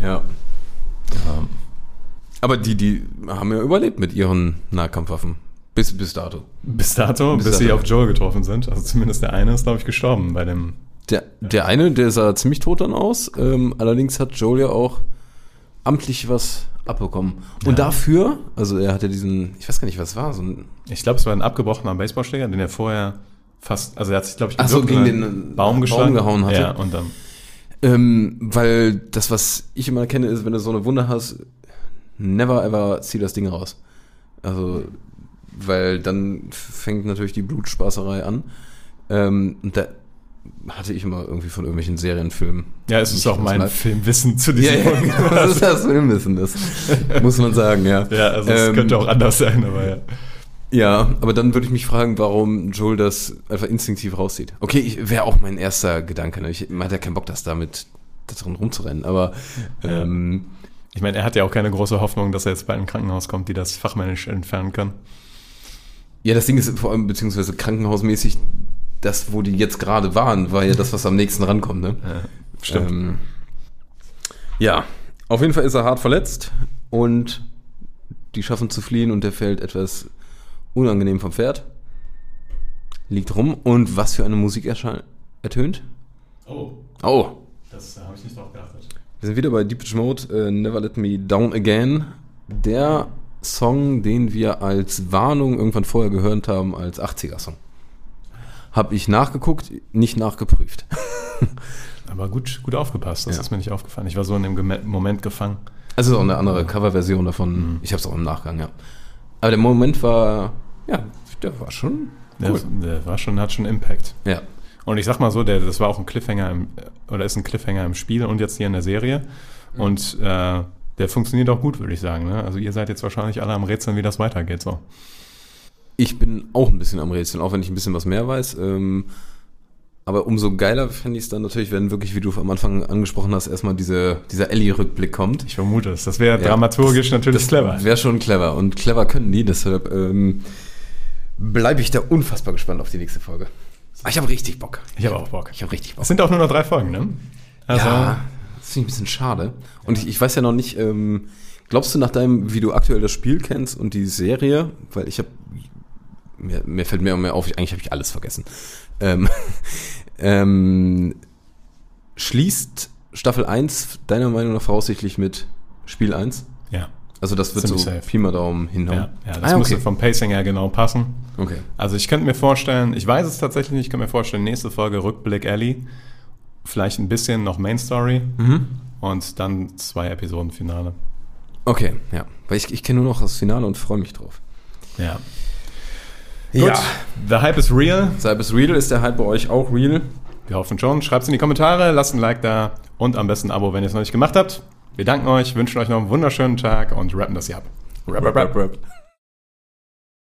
ja. Aber die, die haben ja überlebt mit ihren Nahkampfwaffen. Bis, bis dato. Bis dato, bis, Bis sie dato. auf Joel getroffen sind. Also zumindest der eine ist, glaube ich, gestorben bei dem. Der, der eine, der sah ziemlich tot dann aus. Ähm, allerdings hat Joel ja auch amtlich was abbekommen. Und Ja. dafür, also er hatte diesen, ich weiß gar nicht, was war, so ein Ich glaube, es war ein abgebrochener Baseballschläger, den er vorher fast, also er hat sich, glaube ich, Ach so, gegen den, äh, Baum Baum geschlagen. gehauen hatte. Ja, und dann. Ähm, weil das, was ich immer kenne, ist, wenn du so eine Wunde hast, never ever zieh das Ding raus. Also, weil dann fängt natürlich die Blutspaßerei an. Ähm, und da hatte ich immer irgendwie von irgendwelchen Serienfilmen. Ja, es ist auch mein meinem- Filmwissen zu Ja, diesem ja, Punkt. das ist das Filmwissen, das [laughs] muss man sagen, ja. Ja, also es Ähm, könnte auch anders sein, aber ja. Ja, aber dann würde ich mich fragen, warum Joel das einfach instinktiv rauszieht. Okay, wäre auch mein erster Gedanke. Ne? Ich man hat ja keinen Bock, das damit da drin rumzurennen. Aber Ja. ähm, Ich meine, er hat ja auch keine große Hoffnung, dass er jetzt bald in ein Krankenhaus kommt, die das fachmännisch entfernen kann. ja, das Ding ist vor allem beziehungsweise krankenhausmäßig, das, wo die jetzt gerade waren, war ja das, was am nächsten rankommt. Ne? Ja, stimmt. Ähm, ja, auf jeden Fall ist er hart verletzt und die schaffen zu fliehen und der fällt etwas unangenehm vom Pferd. Liegt rum und was für eine Musik erscheint, ertönt? oh, Oh, das habe ich nicht drauf geachtet. wir sind wieder bei Deepage Mode, äh, Never Let Me Down Again. Der Song, den wir als Warnung irgendwann vorher gehört haben, als 80er-Song. Habe ich nachgeguckt, nicht nachgeprüft. [laughs] Aber gut, gut aufgepasst, das Ja. ist mir nicht aufgefallen. Ich war so in dem Moment gefangen. Also ist auch eine andere Coverversion davon. Ich habe es auch im Nachgang, ja. Aber der Moment war, ja, der war schon Der, cool. der war schon, hat schon Impact. Ja. Und ich sag mal so, der, das war auch ein Cliffhanger im, oder ist ein Cliffhanger im Spiel und jetzt hier in der Serie. Und äh, der funktioniert auch gut, würde ich sagen. Ne? Also ihr seid jetzt wahrscheinlich alle am Rätseln, wie das weitergeht. So. Ich bin auch ein bisschen am Rätseln, auch wenn ich ein bisschen was mehr weiß. Ähm, aber umso geiler fände ich es dann natürlich, wenn wirklich, wie du am Anfang angesprochen hast, erstmal diese, dieser Ellie-Rückblick kommt. Ich vermute es. Das wäre Ja, dramaturgisch natürlich das clever. Wäre schon clever. Und clever können die, deshalb ähm, bleibe ich da unfassbar gespannt auf die nächste Folge. Ah, Ich habe richtig Bock. Ich habe auch Bock. Ich habe richtig Bock. Es sind auch nur noch drei Folgen, ne? Also, ja, das finde ich ein bisschen schade. Und ich, ich weiß ja noch nicht, ähm, glaubst du nach deinem, wie du aktuell das Spiel kennst und die Serie, weil ich habe, mir, mir fällt mehr und mehr auf, ich, eigentlich habe ich alles vergessen. Ähm, [laughs] ähm, schließt Staffel 1 deiner Meinung nach voraussichtlich mit Spiel 1? ja. Also das wird Ziemlich so safe. Pi mal Daumen hinhauen. Ja, ja, das ah, müsste okay. vom Pacing her genau passen. okay. Also ich könnte mir vorstellen, ich weiß es tatsächlich nicht, ich könnte mir vorstellen, nächste Folge Rückblick Ellie, vielleicht ein bisschen noch Main Story Mhm. und dann zwei Episoden Finale. Okay, ja. Weil ich, ich kenne nur noch das Finale und freue mich drauf. Ja. Ja. The Hype is real. Cybers Real ist der Hype bei euch auch real? Wir hoffen schon. Schreibt es in die Kommentare, lasst ein Like da und am besten ein Abo, wenn ihr es noch nicht gemacht habt. Wir danken euch, wünschen euch noch einen wunderschönen Tag und rappen das hier ab. Rap, rap, rap. rap.